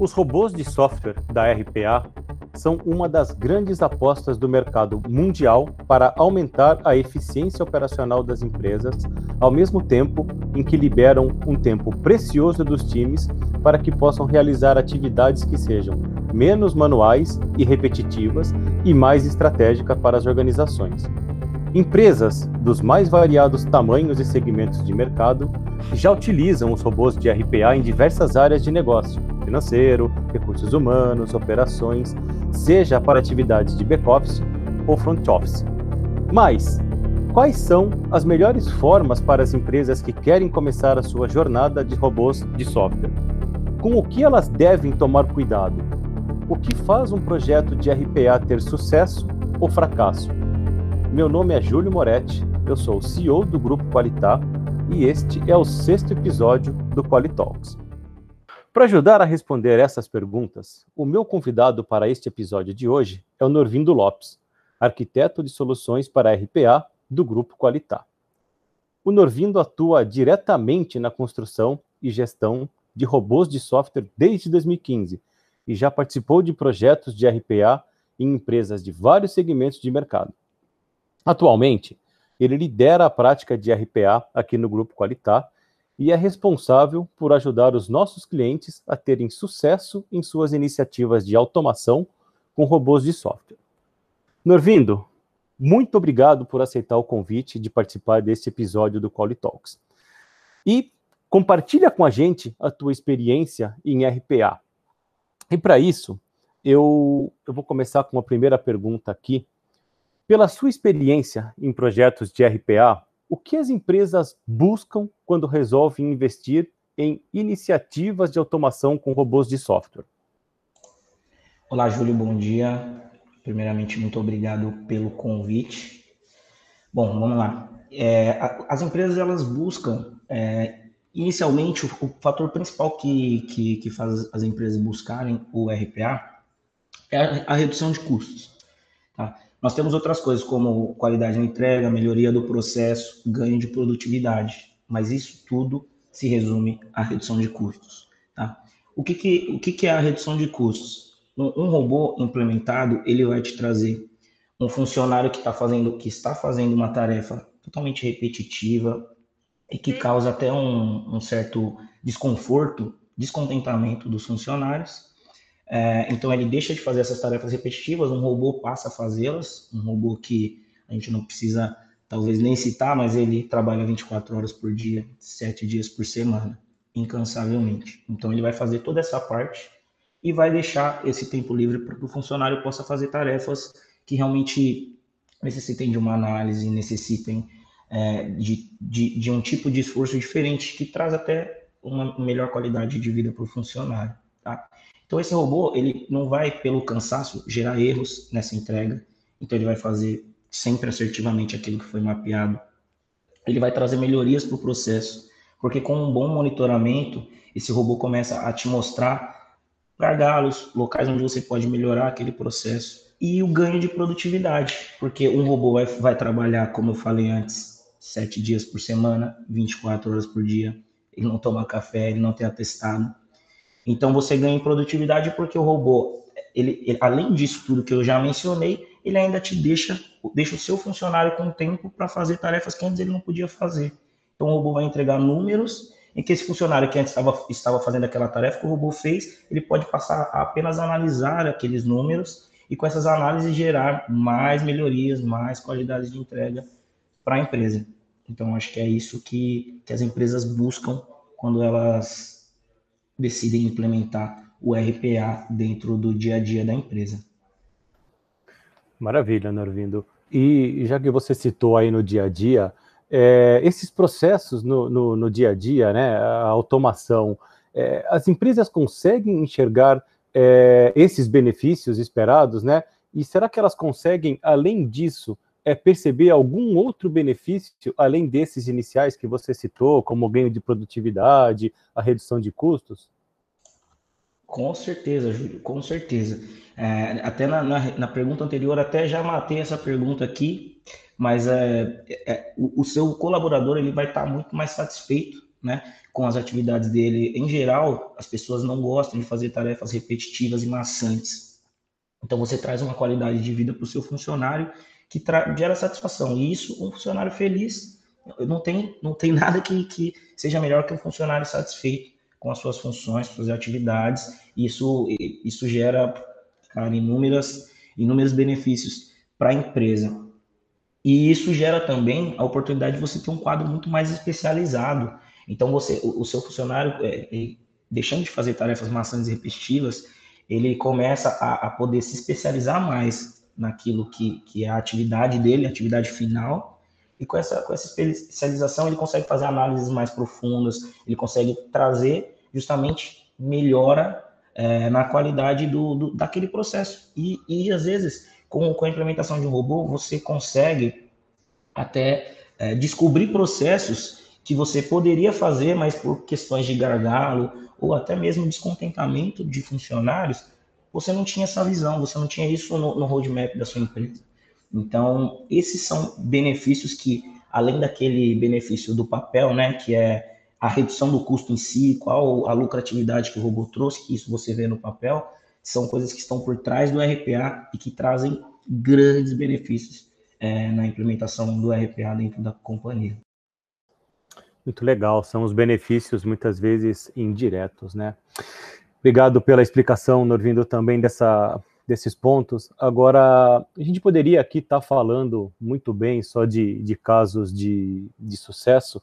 Os robôs de software da RPA são uma das grandes apostas do mercado mundial para aumentar a eficiência operacional das empresas, ao mesmo tempo em que liberam um tempo precioso dos times para que possam realizar atividades que sejam menos manuais e repetitivas e mais estratégicas para as organizações. Empresas dos mais variados tamanhos e segmentos de mercado já utilizam os robôs de RPA em diversas áreas de negócio, financeiro, recursos humanos, operações, seja para atividades de back-office ou front-office. Mas, quais são as melhores formas para as empresas que querem começar a sua jornada de robôs de software? Com o que elas devem tomar cuidado? O que faz um projeto de RPA ter sucesso ou fracasso? Meu nome é Júlio Moretti, eu sou o CEO do Grupo Qualitar e este é o sexto episódio do Qualitalks. Para ajudar a responder essas perguntas, o meu convidado para este episódio de hoje é o Norvindo Lopes, arquiteto de soluções para RPA do Grupo Qualitar. O Norvindo atua diretamente na construção e gestão de robôs de software desde 2015 e já participou de projetos de RPA em empresas de vários segmentos de mercado. Atualmente, ele lidera a prática de RPA aqui no Grupo Qualitar e é responsável por ajudar os nossos clientes a terem sucesso em suas iniciativas de automação com robôs de software. Norvindo, muito obrigado por aceitar o convite de participar deste episódio do Quali Talks. E compartilha com a gente a tua experiência em RPA. E para isso, eu, eu vou começar com a primeira pergunta aqui. Pela sua experiência em projetos de RPA, o que as empresas buscam quando resolvem investir em iniciativas de automação com robôs de software? Olá, Júlio, bom dia. Primeiramente, muito obrigado pelo convite. Bom, vamos lá. É, as empresas elas buscam, é, inicialmente, o, o, fator principal que, que, que faz as empresas buscarem o RPA é a, a redução de custos. Nós temos outras coisas como qualidade de entrega, melhoria do processo, ganho de produtividade, mas isso tudo se resume à redução de custos. Tá? O, que, que, o que, que é a redução de custos? Um, um robô implementado ele vai te trazer um funcionário que, tá fazendo, que está fazendo uma tarefa totalmente repetitiva e que causa até um, um certo desconforto, descontentamento dos funcionários é, então ele deixa de fazer essas tarefas repetitivas, um robô passa a fazê-las, um robô que a gente não precisa talvez nem citar, mas ele trabalha 24 horas por dia, 7 dias por semana, incansavelmente. Então ele vai fazer toda essa parte e vai deixar esse tempo livre para que o funcionário possa fazer tarefas que realmente necessitem de uma análise, necessitem é, de, de, de um tipo de esforço diferente que traz até uma melhor qualidade de vida para o funcionário. Tá? Então esse robô, ele não vai pelo cansaço gerar erros nessa entrega. Então ele vai fazer sempre assertivamente aquilo que foi mapeado. Ele vai trazer melhorias para o processo, porque com um bom monitoramento, esse robô começa a te mostrar gargalos, locais onde você pode melhorar aquele processo e o ganho de produtividade, porque um robô vai, vai trabalhar, como eu falei antes, sete dias por semana, 24 horas por dia. Ele não toma café, ele não tem atestado. Então você ganha em produtividade porque o robô, ele, ele, além disso tudo que eu já mencionei, ele ainda te deixa, deixa o seu funcionário com tempo para fazer tarefas que antes ele não podia fazer. Então o robô vai entregar números em que esse funcionário que antes estava, estava fazendo aquela tarefa que o robô fez, ele pode passar a apenas analisar aqueles números e com essas análises gerar mais melhorias, mais qualidade de entrega para a empresa. Então acho que é isso que, que as empresas buscam quando elas decidem implementar o RPA dentro do dia a dia da empresa. Maravilha, Norvindo. E já que você citou aí no dia a dia, é, esses processos no, no, no, dia a dia, né, a automação, é, as empresas conseguem enxergar é, esses benefícios esperados, né? E será que elas conseguem, além disso, é perceber algum outro benefício além desses iniciais que você citou, como o ganho de produtividade, a redução de custos? Com certeza, Júlio, com certeza. É, até na, na, na, pergunta anterior, até já matei essa pergunta aqui, mas é, é o, o, seu colaborador ele vai estar muito mais satisfeito né, com as atividades dele. Em geral, as pessoas não gostam de fazer tarefas repetitivas e maçantes. Então, você traz uma qualidade de vida para o seu funcionário que gera satisfação. E isso, um funcionário feliz, não tem, não tem nada que, que seja melhor que um funcionário satisfeito com as suas funções, suas atividades. Isso, isso gera, cara, inúmeras, inúmeros benefícios para a empresa. E isso gera também a oportunidade de você ter um quadro muito mais especializado. Então, você, o, o seu funcionário, é, é, deixando de fazer tarefas maçantes e repetitivas, ele começa a, a, poder se especializar mais naquilo que, que é a atividade dele, a atividade final. E com essa, com essa especialização, ele consegue fazer análises mais profundas, ele consegue trazer justamente melhora é, na qualidade do, do, daquele processo. E, e às vezes com, com a implementação de um robô, você consegue até é, descobrir processos que você poderia fazer, mas por questões de gargalo ou até mesmo descontentamento de funcionários, você não tinha essa visão, você não tinha isso no, no roadmap da sua empresa. Então, esses são benefícios que, além daquele benefício do papel, né, que é a redução do custo em si, qual a lucratividade que o robô trouxe, que isso você vê no papel, são coisas que estão por trás do RPA e que trazem grandes benefícios é, na implementação do RPA dentro da companhia. Muito legal, são os benefícios muitas vezes indiretos, né? Obrigado pela explicação, Norvindo, também dessa, desses pontos. Agora, a gente poderia aqui estar tá falando muito bem só de, de casos de, de sucesso,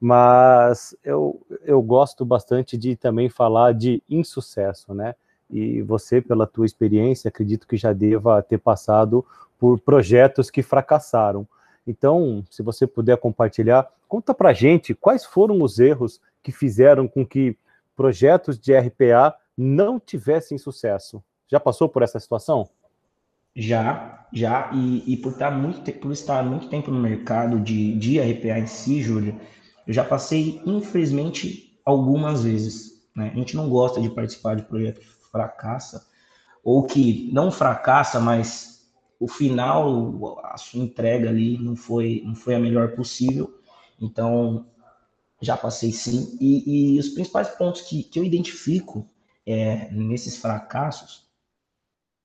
mas eu, eu gosto bastante de também falar de insucesso, né? e você, pela tua experiência, acredito que já deva ter passado por projetos que fracassaram. Então, se você puder compartilhar, conta para gente quais foram os erros que fizeram com que projetos de RPA não tivessem sucesso. Já passou por essa situação? Já, já, e, e por, estar muito, por estar muito tempo no mercado de, de RPA em si, Júlio, eu já passei, infelizmente, algumas vezes. Né? A gente não gosta de participar de projetos fracassa, ou que não fracassa, mas o final, a sua entrega ali não foi, não foi a melhor possível. Então, já passei sim. E, e os principais pontos que, que eu identifico é, nesses fracassos,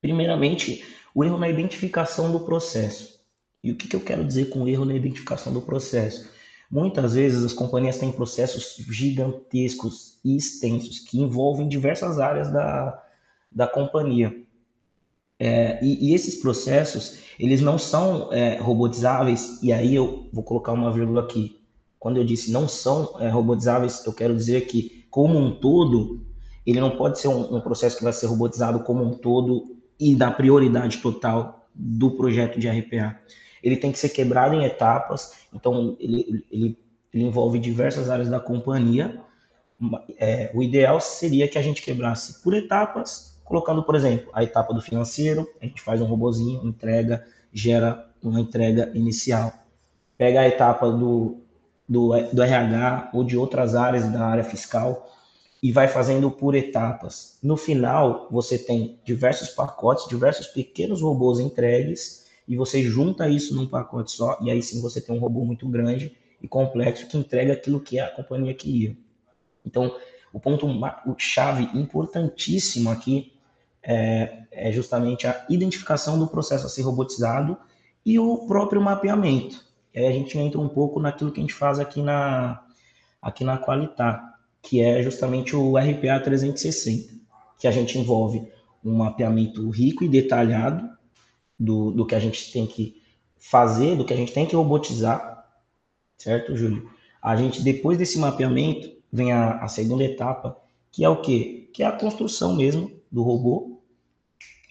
primeiramente, o erro na identificação do processo. E o que, que eu quero dizer com erro na identificação do processo? Muitas vezes as companhias têm processos gigantescos e extensos que envolvem diversas áreas da, da companhia. É, e, e, esses processos, eles não são é, robotizáveis, e aí eu vou colocar uma vírgula aqui. Quando eu disse não são é, robotizáveis, eu quero dizer que, como um todo, ele não pode ser um, um processo que vai ser robotizado como um todo e da prioridade total do projeto de RPA ele tem que ser quebrado em etapas, então ele, ele, ele envolve diversas áreas da companhia. É, o ideal seria que a gente quebrasse por etapas, colocando, por exemplo, a etapa do financeiro, a gente faz um robozinho, entrega, gera uma entrega inicial. Pega a etapa do, do, do RH ou de outras áreas da área fiscal e vai fazendo por etapas. No final, você tem diversos pacotes, diversos pequenos robôs entregues e você junta isso num pacote só, e aí sim você tem um robô muito grande e complexo que entrega aquilo que a companhia queria. Então, o ponto o chave importantíssimo aqui é, é, justamente a identificação do processo a ser robotizado e o próprio mapeamento. Aí a gente entra um pouco naquilo que a gente faz aqui na, aqui na Qualitar, que é justamente o RPA 360, que a gente envolve um mapeamento rico e detalhado do, do que a gente tem que fazer, do que a gente tem que robotizar, certo, Júlio? A gente, depois desse mapeamento, vem a, a segunda etapa, que é o quê? Que é a construção mesmo do robô,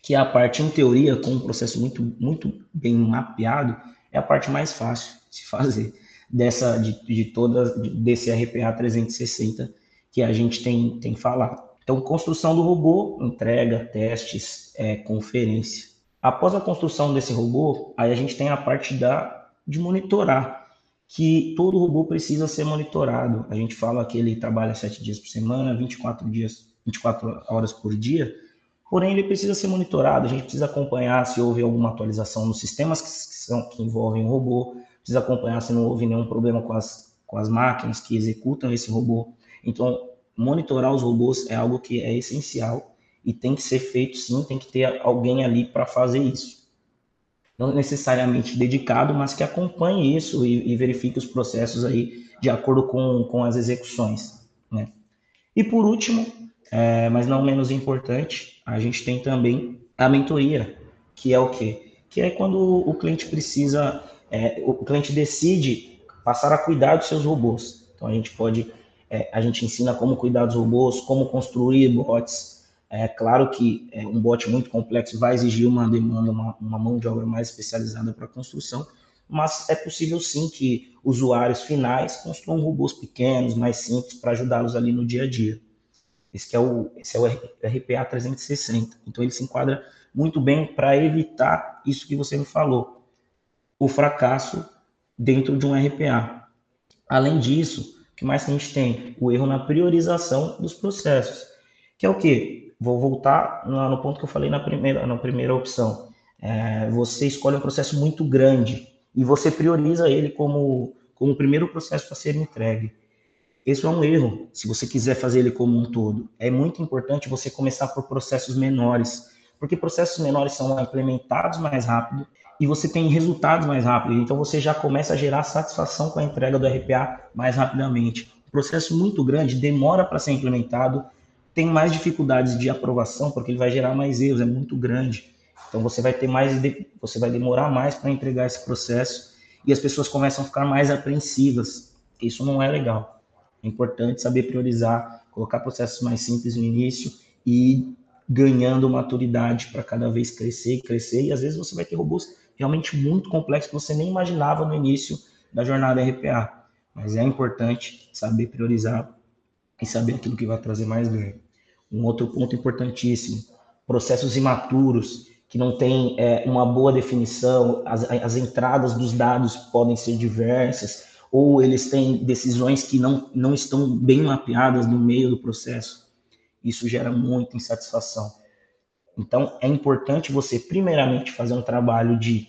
que é a parte, em teoria, com um processo muito, muito bem mapeado, é a parte mais fácil se fazer dessa, de, de todas, desse RPA 360 que a gente tem, tem falado. Então, construção do robô, entrega, testes, é, conferência. Após a construção desse robô, aí a gente tem a parte da, de monitorar, que todo robô precisa ser monitorado. A gente fala que ele trabalha sete dias por semana, 24 dias, 24 horas por dia, porém ele precisa ser monitorado, a gente precisa acompanhar se houve alguma atualização nos sistemas que, são, que envolvem o robô, precisa acompanhar se não houve nenhum problema com as, com as máquinas que executam esse robô. Então, monitorar os robôs é algo que é essencial e tem que ser feito sim, tem que ter alguém ali para fazer isso. Não necessariamente dedicado, mas que acompanhe isso e, e, verifique os processos aí de acordo com, com as execuções. Né? E por último, é, mas não menos importante, a gente tem também a mentoria, que é o quê? Que é quando o cliente precisa, é, o cliente decide passar a cuidar dos seus robôs. Então a gente pode, é, a gente ensina como cuidar dos robôs, como construir bots. É claro que é, um bot muito complexo vai exigir uma demanda, uma, uma mão de obra mais especializada para construção, mas é possível sim que usuários finais construam robôs pequenos, mais simples, para ajudá-los ali no dia a dia. Esse é o, esse é o RPA 360. Então ele se enquadra muito bem para evitar isso que você me falou, o fracasso dentro de um RPA. Além disso, o que mais que a gente tem? O erro na priorização dos processos, que é o quê? Vou voltar no ponto que eu falei na primeira, na primeira opção. É, você escolhe um processo muito grande e você prioriza ele como, como o primeiro processo para ser entregue. Esse é um erro, se você quiser fazer ele como um todo. É muito importante você começar por processos menores, porque processos menores são implementados mais rápido e você tem resultados mais rápido. Então você já começa a gerar satisfação com a entrega do RPA mais rapidamente. Um processo muito grande demora para ser implementado, tem mais dificuldades de aprovação porque ele vai gerar mais erros, é muito grande. Então você vai ter mais, você vai demorar mais para entregar esse processo e as pessoas começam a ficar mais apreensivas. Isso não é legal. É importante saber priorizar, colocar processos mais simples no início e ganhando maturidade para cada vez crescer e crescer. E às vezes você vai ter robôs realmente muito complexos que você nem imaginava no início da jornada RPA. Mas é importante saber priorizar e saber aquilo que vai trazer mais ganho. Um outro ponto importantíssimo: processos imaturos que não tem é, uma boa definição, as, as entradas dos dados podem ser diversas, ou eles têm decisões que não, não estão bem mapeadas no meio do processo. Isso gera muita insatisfação. Então, é importante você, primeiramente, fazer um trabalho de,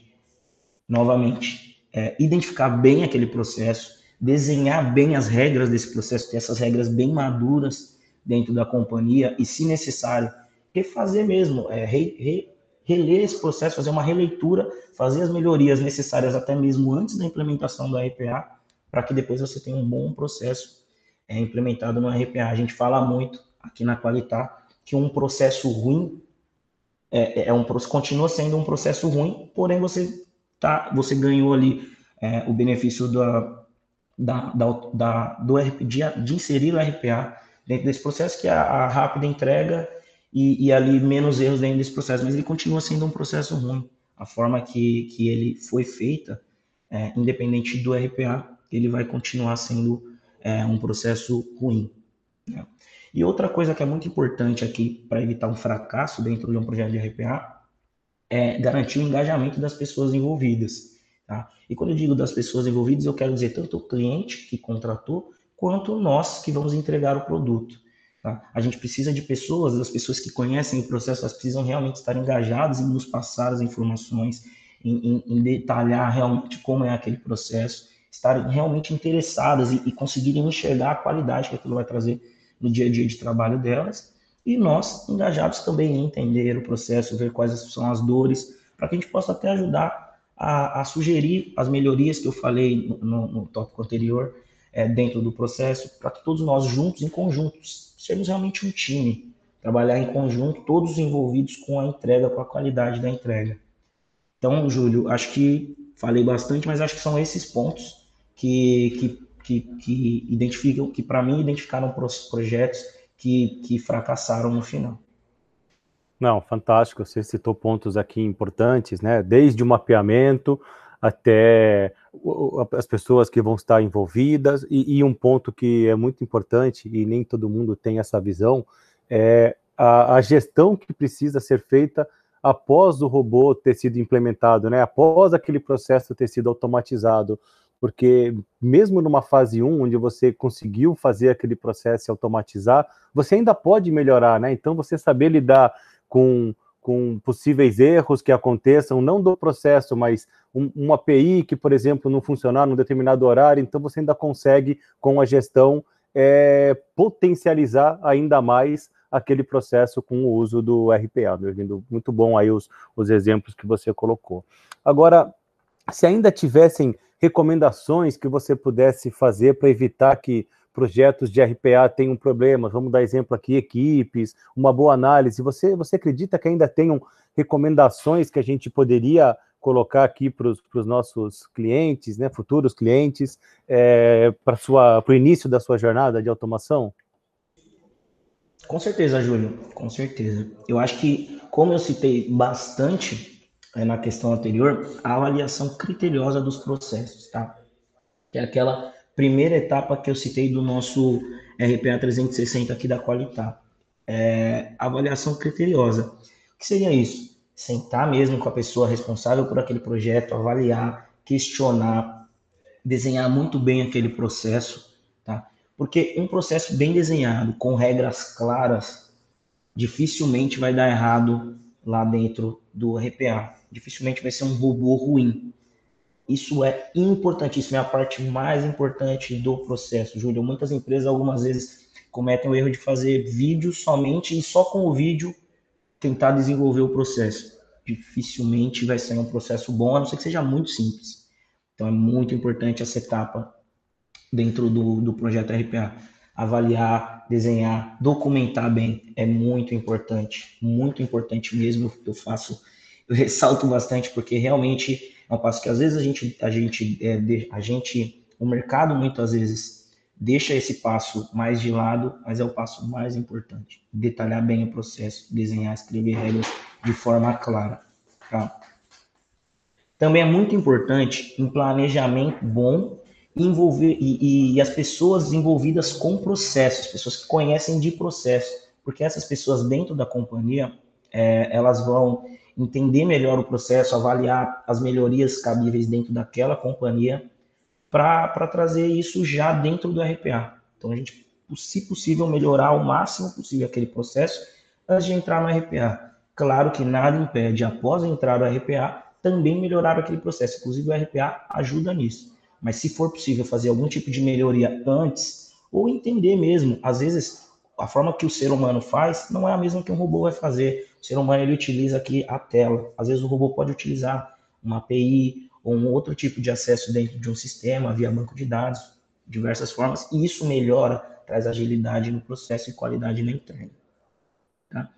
novamente, é, identificar bem aquele processo, desenhar bem as regras desse processo, ter essas regras bem maduras dentro da companhia e, se necessário, refazer mesmo, é, re, re, reler esse processo, fazer uma releitura, fazer as melhorias necessárias até mesmo antes da implementação do RPA, para que depois você tenha um bom processo é, implementado no RPA. A gente fala muito aqui na Qualitar que um processo ruim é, é, é um continua sendo um processo ruim, porém você tá, você ganhou ali é, o benefício da, da, da, da do de, de inserir o RPA dentro desse processo, que é a, a rápida entrega e, e, ali menos erros dentro desse processo, mas ele continua sendo um processo ruim. A forma que, que ele foi feita, é, independente do RPA, ele vai continuar sendo é, um processo ruim. Né? E outra coisa que é muito importante aqui para evitar um fracasso dentro de um projeto de RPA é garantir o engajamento das pessoas envolvidas. Tá? E quando eu digo das pessoas envolvidas, eu quero dizer tanto o cliente que contratou, quanto nós que vamos entregar o produto. Tá? A gente precisa de pessoas, das pessoas que conhecem o processo, elas precisam realmente estar engajadas em nos passar as informações, em, em, em detalhar realmente como é aquele processo, estarem realmente interessadas e, e conseguirem enxergar a qualidade que aquilo vai trazer no dia a dia de trabalho delas. E nós, engajados também em entender o processo, ver quais são as dores, para que a gente possa até ajudar a, a sugerir as melhorias que eu falei no, no, no tópico anterior, é, dentro do processo, para que todos nós juntos, em conjuntos, sermos realmente um time, trabalhar em conjunto, todos envolvidos com a entrega, com a qualidade da entrega. Então, Júlio, acho que falei bastante, mas acho que são esses pontos que, que, que, que identificam, que para mim identificaram projetos que, que fracassaram no final. Não, fantástico. Você citou pontos aqui importantes, né? Desde o mapeamento até as pessoas que vão estar envolvidas, e, e, um ponto que é muito importante, e nem todo mundo tem essa visão, é a, a, gestão que precisa ser feita após o robô ter sido implementado, né? após aquele processo ter sido automatizado, porque mesmo numa fase 1, onde você conseguiu fazer aquele processo e automatizar, você ainda pode melhorar, né? Então, você saber lidar com com possíveis erros que aconteçam, não do processo, mas um, uma API que, por exemplo, não funcionar num determinado horário, então você ainda consegue, com a gestão, é, potencializar ainda mais aquele processo com o uso do RPA. Meu muito bom aí os, os exemplos que você colocou. Agora, se ainda tivessem recomendações que você pudesse fazer para evitar que projetos de RPA tenham problemas, vamos dar exemplo aqui, equipes, uma boa análise, você, você acredita que ainda tenham recomendações que a gente poderia colocar aqui para os nossos clientes, né, futuros clientes, é, para o início da sua jornada de automação? Com certeza, Júlio, com certeza. Eu acho que, como eu citei bastante na questão anterior, a avaliação criteriosa dos processos, tá? Que é aquela primeira etapa que eu citei do nosso RPA 360 aqui da Qualitar. É, avaliação criteriosa. O que seria isso? Sentar mesmo com a pessoa responsável por aquele projeto, avaliar, questionar, desenhar muito bem aquele processo, porque um processo bem desenhado, com regras claras, dificilmente vai dar errado lá dentro do RPA. Dificilmente vai ser um robô ruim. Isso é importantíssimo, é a parte mais importante do processo, Júlio. Muitas empresas, algumas vezes, cometem o erro de fazer vídeo somente e só com o vídeo tentar desenvolver o processo. Dificilmente vai ser um processo bom, a não ser que seja muito simples. Então é muito importante essa etapa dentro do, do projeto RPA. Avaliar, desenhar, documentar bem é muito importante, muito importante mesmo. Eu faço, eu ressalto bastante porque realmente é um passo que às vezes a gente, a gente, é, a gente, o mercado muitas vezes deixa esse passo mais de lado, mas é o passo mais importante. Detalhar bem o processo, desenhar, escrever regras de forma clara. Tá? Também é muito importante um planejamento bom envolver e, e, as pessoas envolvidas com processos, pessoas que conhecem de processo, porque essas pessoas dentro da companhia é, elas vão entender melhor o processo, avaliar as melhorias cabíveis dentro daquela companhia para trazer isso já dentro do RPA. Então a gente, se possível, melhorar o máximo possível aquele processo antes de entrar no RPA. Claro que nada impede, após entrar no RPA, também melhorar aquele processo. Inclusive o RPA ajuda nisso. Mas se for possível fazer algum tipo de melhoria antes, ou entender mesmo, às vezes a forma que o ser humano faz não é a mesma que um robô vai fazer. O ser humano ele utiliza aqui a tela. Às vezes o robô pode utilizar uma API ou um outro tipo de acesso dentro de um sistema via banco de dados, diversas formas, e isso melhora, traz agilidade no processo e qualidade na entrega. Tá?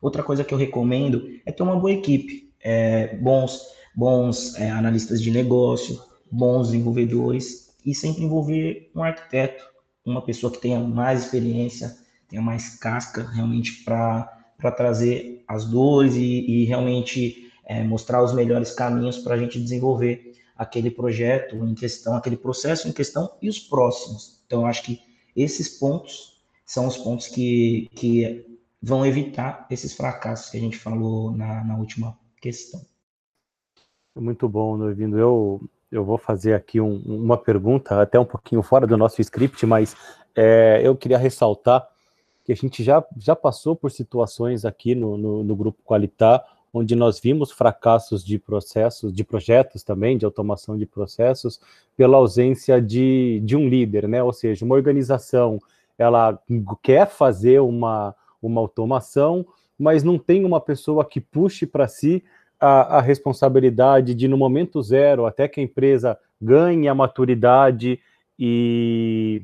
Outra coisa que eu recomendo é ter uma boa equipe, é, bons, bons é, analistas de negócio, bons desenvolvedores e sempre envolver um arquiteto, uma pessoa que tenha mais experiência, tenha mais casca realmente para trazer as dores e, e realmente é, mostrar os melhores caminhos para a gente desenvolver aquele projeto em questão, aquele processo em questão e os próximos. Então, eu acho que esses pontos são os pontos que, que vão evitar esses fracassos que a gente falou na, na última questão. Muito bom, Norvindo. Eu eu vou fazer aqui um, uma pergunta, até um pouquinho fora do nosso script, mas é, eu queria ressaltar que a gente já, já passou por situações aqui no, no, no Grupo Qualitar, onde nós vimos fracassos de processos, de projetos também, de automação de processos, pela ausência de, de um líder, né? Ou seja, uma organização, ela quer fazer uma, uma automação, mas não tem uma pessoa que puxe para si a, a, responsabilidade de, no momento zero, até que a empresa ganhe a maturidade e,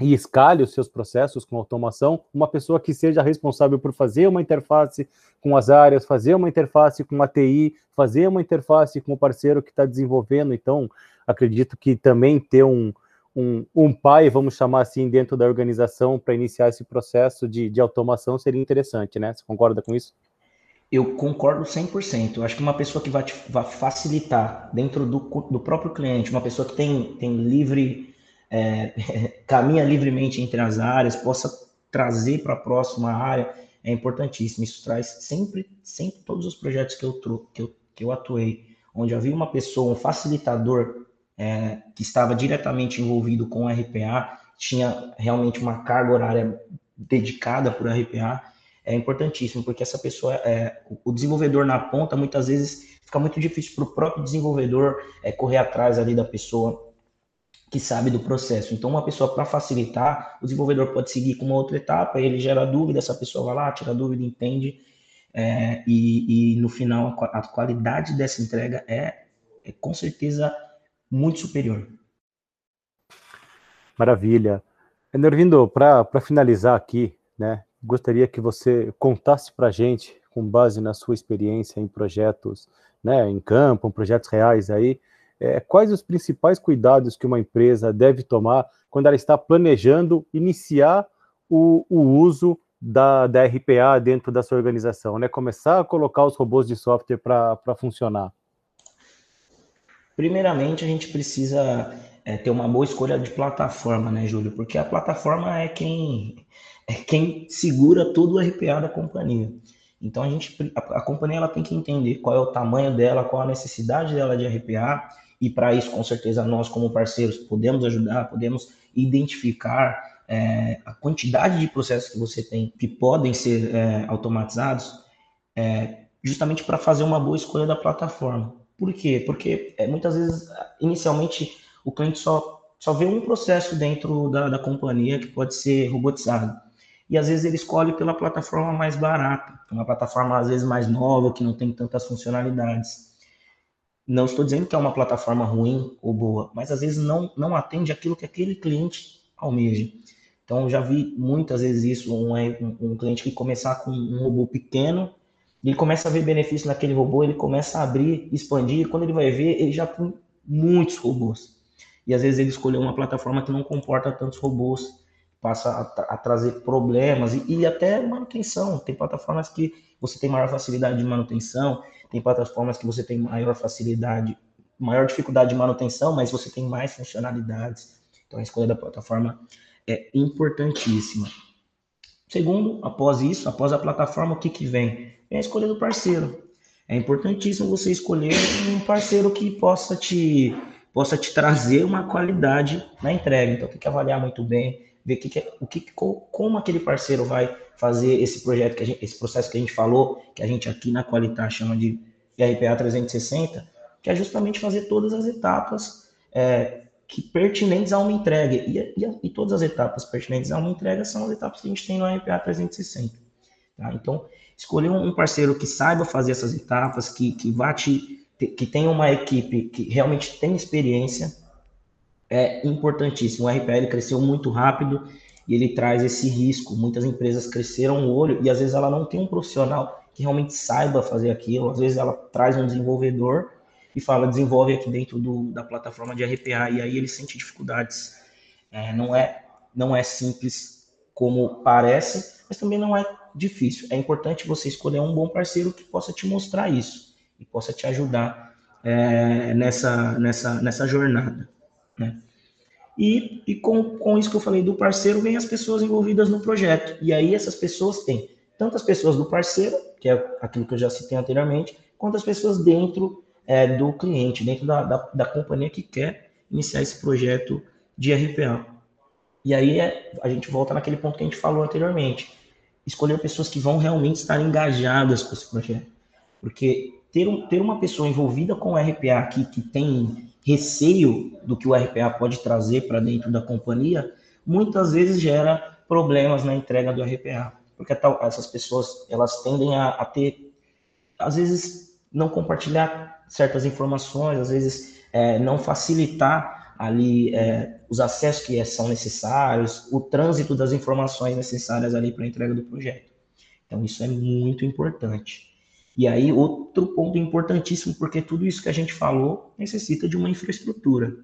e escalhe os seus processos com automação, uma pessoa que seja responsável por fazer uma interface com as áreas, fazer uma interface com a TI, fazer uma interface com o parceiro que está desenvolvendo. Então, acredito que também ter um, um, um pai, vamos chamar assim, dentro da organização para iniciar esse processo de, de automação seria interessante, né? Você concorda com isso? Eu concordo 100%. Eu acho que uma pessoa que vai, te, vai facilitar dentro do, do próprio cliente, uma pessoa que tem, tem livre, é, caminha livremente entre as áreas, possa trazer para a próxima área, é importantíssimo. Isso traz sempre, sempre todos os projetos que eu, que eu, que eu atuei, onde havia uma pessoa, um facilitador é, que estava diretamente envolvido com o RPA, tinha realmente uma carga horária dedicada para o RPA, é importantíssimo, porque essa pessoa, é, o desenvolvedor na ponta, muitas vezes fica muito difícil para o próprio desenvolvedor é, correr atrás ali da pessoa que sabe do processo. Então, uma pessoa, para facilitar, o desenvolvedor pode seguir com uma outra etapa, ele gera dúvida, essa pessoa vai lá, tira dúvida, entende, é, e, e, no final a, qualidade dessa entrega é, é com certeza muito superior. Maravilha. Nervindo, para finalizar aqui, né, gostaria que você contasse para a gente, com base na sua experiência em projetos né, em campo, em projetos reais aí, é, quais os principais cuidados que uma empresa deve tomar quando ela está planejando iniciar o, o uso da, da, RPA dentro da sua organização, né? Começar a colocar os robôs de software para funcionar. Primeiramente, a gente precisa é, ter uma boa escolha de plataforma, né, Júlio? Porque a plataforma é quem é quem segura todo o RPA da companhia. Então a gente, a, a companhia ela tem que entender qual é o tamanho dela, qual a necessidade dela de RPA e para isso, com certeza, nós, como parceiros, podemos ajudar, podemos identificar é, a quantidade de processos que você tem que podem ser é, automatizados, é, justamente para fazer uma boa escolha da plataforma. Por quê? Porque é, muitas vezes, inicialmente, o cliente só, só vê um processo dentro da, da companhia que pode ser robotizado. E às vezes ele escolhe pela plataforma mais barata, uma plataforma às vezes mais nova, que não tem tantas funcionalidades. Não estou dizendo que é uma plataforma ruim ou boa, mas às vezes não, não atende aquilo que aquele cliente almeja. Então, já vi muitas vezes isso, um, um, cliente que começar com um robô pequeno, ele começa a ver benefício naquele robô, ele começa a abrir, expandir, e quando ele vai ver, ele já tem muitos robôs. E às vezes ele escolheu uma plataforma que não comporta tantos robôs, passa a, a trazer problemas e, e até manutenção. Tem plataformas que você tem maior facilidade de manutenção, tem plataformas que você tem maior facilidade, maior dificuldade de manutenção, mas você tem mais funcionalidades. Então a escolha da plataforma é importantíssima. Segundo, após isso, após a plataforma, o que, que vem? Vem a escolha do parceiro. É importantíssimo você escolher um parceiro que possa te, possa te trazer uma qualidade na entrega. Então tem que avaliar muito bem, ver que, que, o que, como aquele parceiro vai fazer esse projeto, que gente, esse processo que a gente falou, que a gente aqui na Qualitar chama de RPA 360, que é justamente fazer todas as etapas é, que pertinentes a uma entrega. E, e, e, todas as etapas pertinentes a uma entrega são as etapas que a gente tem no RPA 360. Tá? Então, escolher um parceiro que saiba fazer essas etapas, que, que vá te, que tenha uma equipe que realmente tem experiência, é importantíssimo. O RPA ele cresceu muito rápido e ele traz esse risco. Muitas empresas cresceram o olho e às vezes ela não tem um profissional que realmente saiba fazer aquilo. Às vezes ela traz um desenvolvedor e fala desenvolve aqui dentro do, da plataforma de RPA e aí ele sente dificuldades. É, não é não é simples como parece, mas também não é difícil. É importante você escolher um bom parceiro que possa te mostrar isso e possa te ajudar é, nessa, nessa, nessa jornada. Né? E, e com, com isso que eu falei do parceiro, vem as pessoas envolvidas no projeto. E aí essas pessoas têm tanto as pessoas do parceiro, que é aquilo que eu já citei anteriormente, quanto as pessoas dentro é, do cliente, dentro da, da, da, companhia que quer iniciar esse projeto de RPA. E aí é, a gente volta naquele ponto que a gente falou anteriormente. Escolher pessoas que vão realmente estar engajadas com esse projeto. Porque ter, um, ter uma pessoa envolvida com o RPA aqui, que tem receio do que o RPA pode trazer para dentro da companhia, muitas vezes gera problemas na entrega do RPA, porque tal, essas pessoas elas tendem a, a, ter, às vezes, não compartilhar certas informações, às vezes é, não facilitar ali é, os acessos que são necessários, o trânsito das informações necessárias ali para a entrega do projeto. Então, isso é muito importante. E aí, outro ponto importantíssimo, porque tudo isso que a gente falou necessita de uma infraestrutura.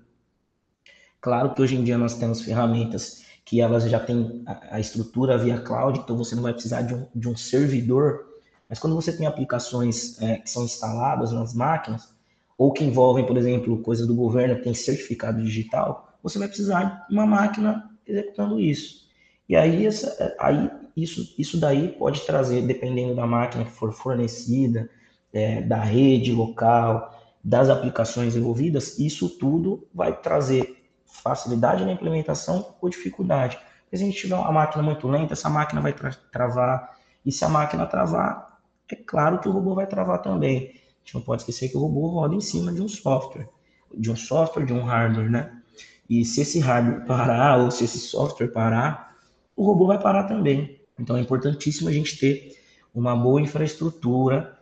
Claro que hoje em dia nós temos ferramentas que elas já têm a, estrutura via cloud, então você não vai precisar de um, de um servidor, mas quando você tem aplicações é, que são instaladas nas máquinas, ou que envolvem, por exemplo, coisas do governo que tem certificado digital, você vai precisar de uma máquina executando isso. E aí, essa, aí isso, isso daí pode trazer, dependendo da máquina que for fornecida, é, da rede local, das aplicações envolvidas, isso tudo vai trazer facilidade na implementação ou dificuldade. Se a gente tiver uma máquina muito lenta, essa máquina vai tra travar. E se a máquina travar, é claro que o robô vai travar também. A gente não pode esquecer que o robô roda em cima de um software, de um software, de um hardware, né? E se esse hardware parar ou se esse software parar, o robô vai parar também. Então é importantíssimo a gente ter uma boa infraestrutura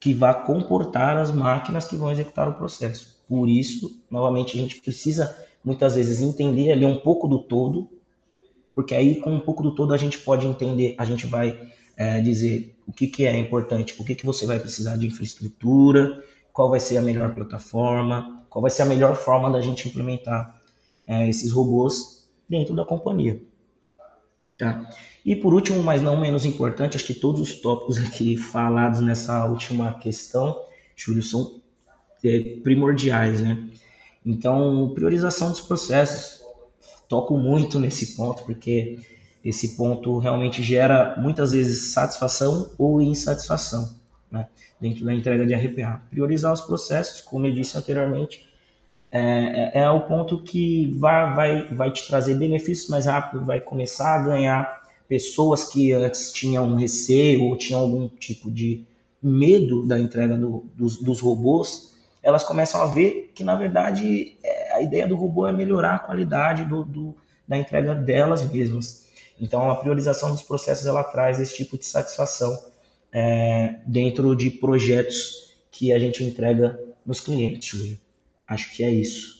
que vá comportar as máquinas que vão executar o processo. Por isso, novamente, a gente precisa muitas vezes entender ali um pouco do todo, porque aí com um pouco do todo a gente pode entender, a gente vai é, dizer o que, que é importante, o que, que você vai precisar de infraestrutura, qual vai ser a melhor plataforma, qual vai ser a melhor forma da gente implementar é, esses robôs dentro da companhia. Tá? E por último, mas não menos importante, acho que todos os tópicos aqui falados nessa última questão, Júlio, são é, primordiais, né? Então, priorização dos processos, toco muito nesse ponto, porque esse ponto realmente gera muitas vezes satisfação ou insatisfação né, dentro da entrega de RPA. Priorizar os processos, como eu disse anteriormente, é, é, é o ponto que vai, vai, vai te trazer benefícios mais rápido, vai começar a ganhar pessoas que antes tinham receio ou tinham algum tipo de medo da entrega do, dos, dos robôs, elas começam a ver que, na verdade, é, a ideia do robô é melhorar a qualidade do, do, da entrega delas mesmas. Então, a priorização dos processos, ela traz esse tipo de satisfação é, dentro de projetos que a gente entrega nos clientes, Júlio. Acho que é isso.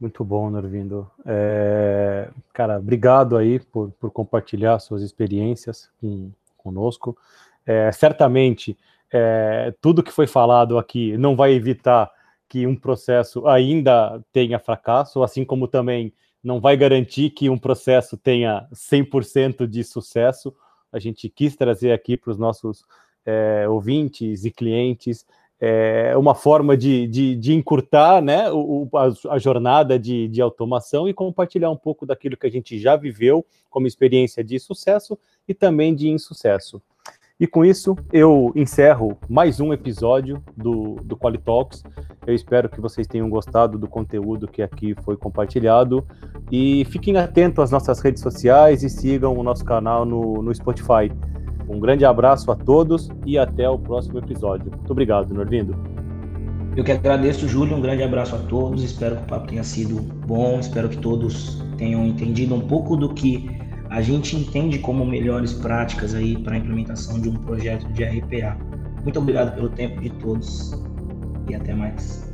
Muito bom, Norvindo. É, cara, obrigado aí por, por compartilhar suas experiências com, conosco. É, certamente, é, tudo que foi falado aqui não vai evitar que um processo ainda tenha fracasso, assim como também não vai garantir que um processo tenha 100% de sucesso. A gente quis trazer aqui para os nossos é, ouvintes e clientes é, uma forma de, de, de encurtar né, o, a, a, jornada de, de automação e compartilhar um pouco daquilo que a gente já viveu como experiência de sucesso e também de insucesso. E com isso, eu encerro mais um episódio do, do Quali Talks. Eu espero que vocês tenham gostado do conteúdo que aqui foi compartilhado. E fiquem atentos às nossas redes sociais e sigam o nosso canal no, no Spotify. Um grande abraço a todos e até o próximo episódio. Muito obrigado, Norvindo. Eu que agradeço, Júlio. Um grande abraço a todos. Espero que o papo tenha sido bom. Espero que todos tenham entendido um pouco do que a gente entende como melhores práticas aí para a implementação de um projeto de RPA. Muito obrigado pelo tempo de todos e até mais.